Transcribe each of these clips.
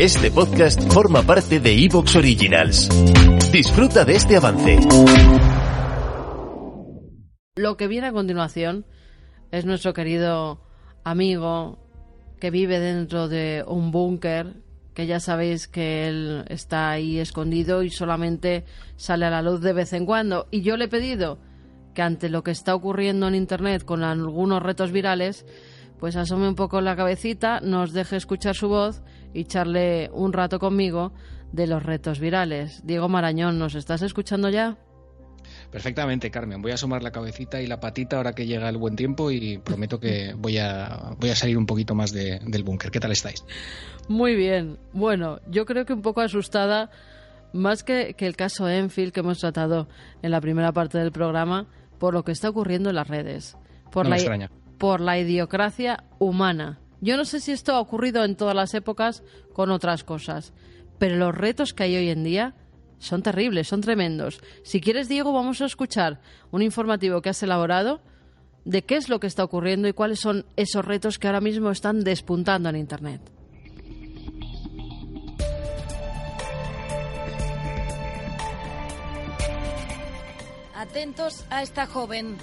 Este podcast forma parte de Evox Originals. Disfruta de este avance. Lo que viene a continuación es nuestro querido amigo que vive dentro de un búnker, que ya sabéis que él está ahí escondido y solamente sale a la luz de vez en cuando. Y yo le he pedido que ante lo que está ocurriendo en Internet con algunos retos virales, pues asome un poco la cabecita, nos deje escuchar su voz y charle un rato conmigo de los retos virales. Diego Marañón, ¿nos estás escuchando ya? Perfectamente, Carmen. Voy a asomar la cabecita y la patita ahora que llega el buen tiempo y prometo que voy a, voy a salir un poquito más del búnker. ¿Qué tal estáis? Muy bien. Bueno, yo creo que un poco asustada, más que, que el caso Enfield que hemos tratado en la primera parte del programa, por lo que está ocurriendo en las redes. Por no la, me extraña. Por la idiocracia humana. Yo no sé si esto ha ocurrido en todas las épocas con otras cosas, pero los retos que hay hoy en día son terribles, son tremendos. Si quieres, Diego, vamos a escuchar un informativo que has elaborado de qué es lo que está ocurriendo y cuáles son esos retos que ahora mismo están despuntando en Internet. Atentos a esta joven.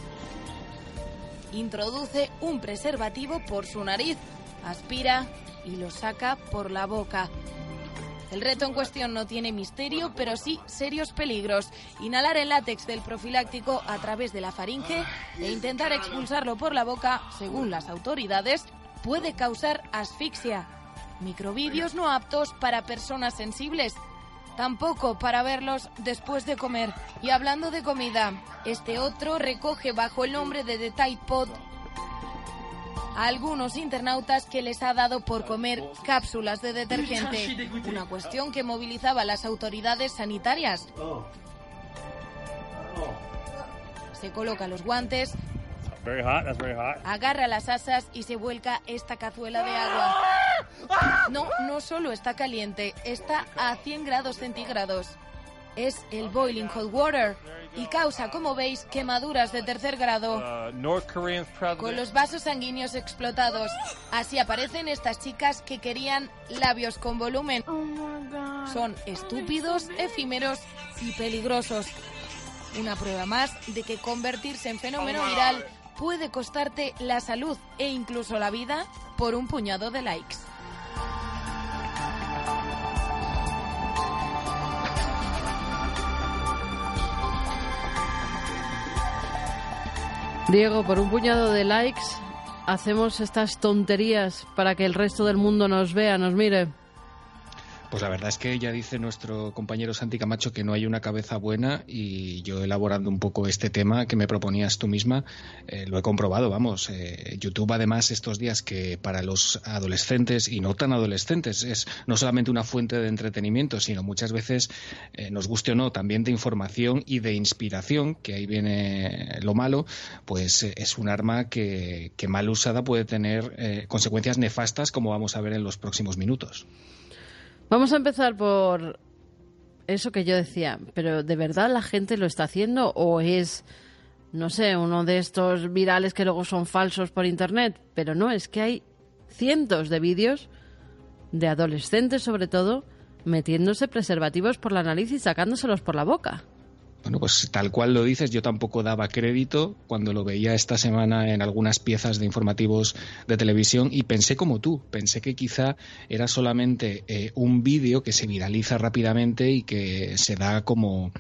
Introduce un preservativo por su nariz, aspira y lo saca por la boca. El reto en cuestión no tiene misterio, pero sí serios peligros. Inhalar el látex del profiláctico a través de la faringe e intentar expulsarlo por la boca, según las autoridades, puede causar asfixia. Microvídeos no aptos para personas sensibles. Tampoco para verlos después de comer. Y hablando de comida, este otro recoge bajo el nombre de The Tide Pod a algunos internautas que les ha dado por comer cápsulas de detergente, una cuestión que movilizaba a las autoridades sanitarias. Se coloca los guantes, agarra las asas y se vuelca esta cazuela de agua. No, no solo está caliente, está a 100 grados centígrados. Es el boiling hot water y causa, como veis, quemaduras de tercer grado. Con los vasos sanguíneos explotados. Así aparecen estas chicas que querían labios con volumen. Son estúpidos, efímeros y peligrosos. Una prueba más de que convertirse en fenómeno viral puede costarte la salud e incluso la vida por un puñado de likes. Diego, por un puñado de likes hacemos estas tonterías para que el resto del mundo nos vea, nos mire. Pues la verdad es que ya dice nuestro compañero Santi Camacho que no hay una cabeza buena y yo elaborando un poco este tema que me proponías tú misma, eh, lo he comprobado, vamos. Eh, YouTube además estos días que para los adolescentes y no tan adolescentes es no solamente una fuente de entretenimiento, sino muchas veces, eh, nos guste o no, también de información y de inspiración, que ahí viene lo malo, pues eh, es un arma que, que mal usada puede tener consecuencias nefastas como vamos a ver en los próximos minutos. Vamos a empezar por eso que yo decía, pero ¿de verdad la gente lo está haciendo o es, no sé, uno de estos virales que luego son falsos por Internet? Pero no, es que hay cientos de vídeos de adolescentes sobre todo metiéndose preservativos por la nariz y sacándoselos por la boca. Bueno, pues tal cual lo dices, yo tampoco daba crédito cuando lo veía esta semana en algunas piezas de informativos de televisión y pensé como tú, pensé que quizá era solamente eh, un vídeo que se viraliza rápidamente y que se da como,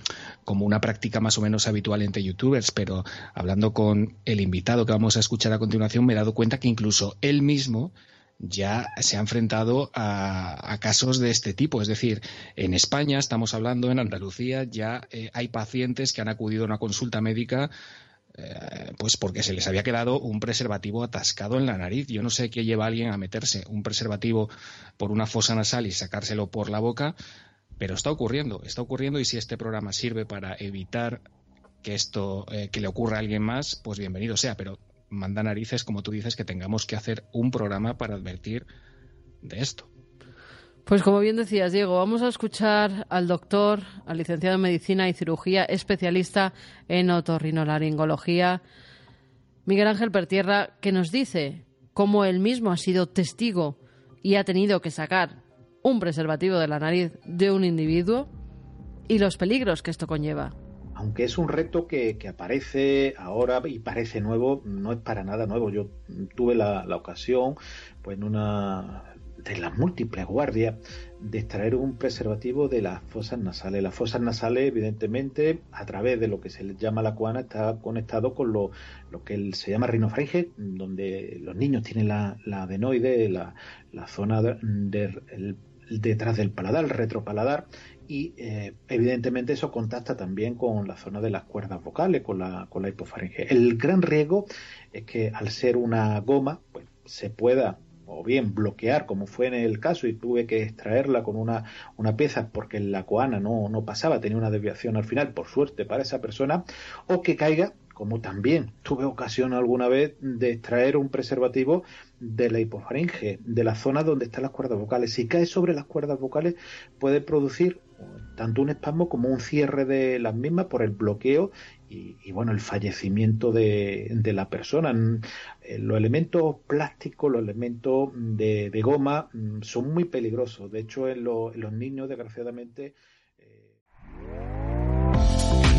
como una práctica más o menos habitual entre youtubers, pero hablando con el invitado que vamos a escuchar a continuación me he dado cuenta que incluso él mismo ya se ha enfrentado a, casos de este tipo. Es decir, en España, estamos hablando, en Andalucía, ya eh, hay pacientes que han acudido a una consulta médica Eh, pues porque se les había quedado un preservativo atascado en la nariz. Yo no sé qué lleva a alguien a meterse un preservativo por una fosa nasal y sacárselo por la boca, pero está ocurriendo, está ocurriendo y si este programa sirve para evitar que esto eh, que le ocurra a alguien más, pues bienvenido sea, pero manda narices, como tú dices, que tengamos que hacer un programa para advertir de esto. Pues como bien decías, Diego, vamos a escuchar al doctor, al licenciado en Medicina y Cirugía, especialista en otorrinolaringología, Miguel Ángel Pertierra, que nos dice cómo él mismo ha sido testigo y ha tenido que sacar un preservativo de la nariz de un individuo y los peligros que esto conlleva aunque es un reto que, aparece ahora y parece nuevo, no es para nada nuevo. Yo tuve la, ocasión, pues en una de las múltiples guardias, de extraer un preservativo de las fosas nasales. Las fosas nasales, evidentemente, a través de lo que se llama la cuana, está conectado con lo, que se llama rinofaringe, donde los niños tienen la, adenoide, la, zona detrás del paladar, el retropaladar, y eh, evidentemente eso contacta también con la zona de las cuerdas vocales, con la, con la hipofaringe. El gran riesgo es que al ser una goma, pues se pueda o bien bloquear, como fue en el caso, y tuve que extraerla con una, una pieza porque la coana no, no pasaba, tenía una desviación al final, por suerte para esa persona, o que caiga como también tuve ocasión alguna vez de extraer un preservativo de la hipofaringe, de la zona donde están las cuerdas vocales. Si cae sobre las cuerdas vocales puede producir tanto un espasmo como un cierre de las mismas por el bloqueo y, bueno, el fallecimiento de, la persona. Eh, los elementos plásticos, los elementos de, goma mm, son muy peligrosos. De hecho, en, en los niños, desgraciadamente,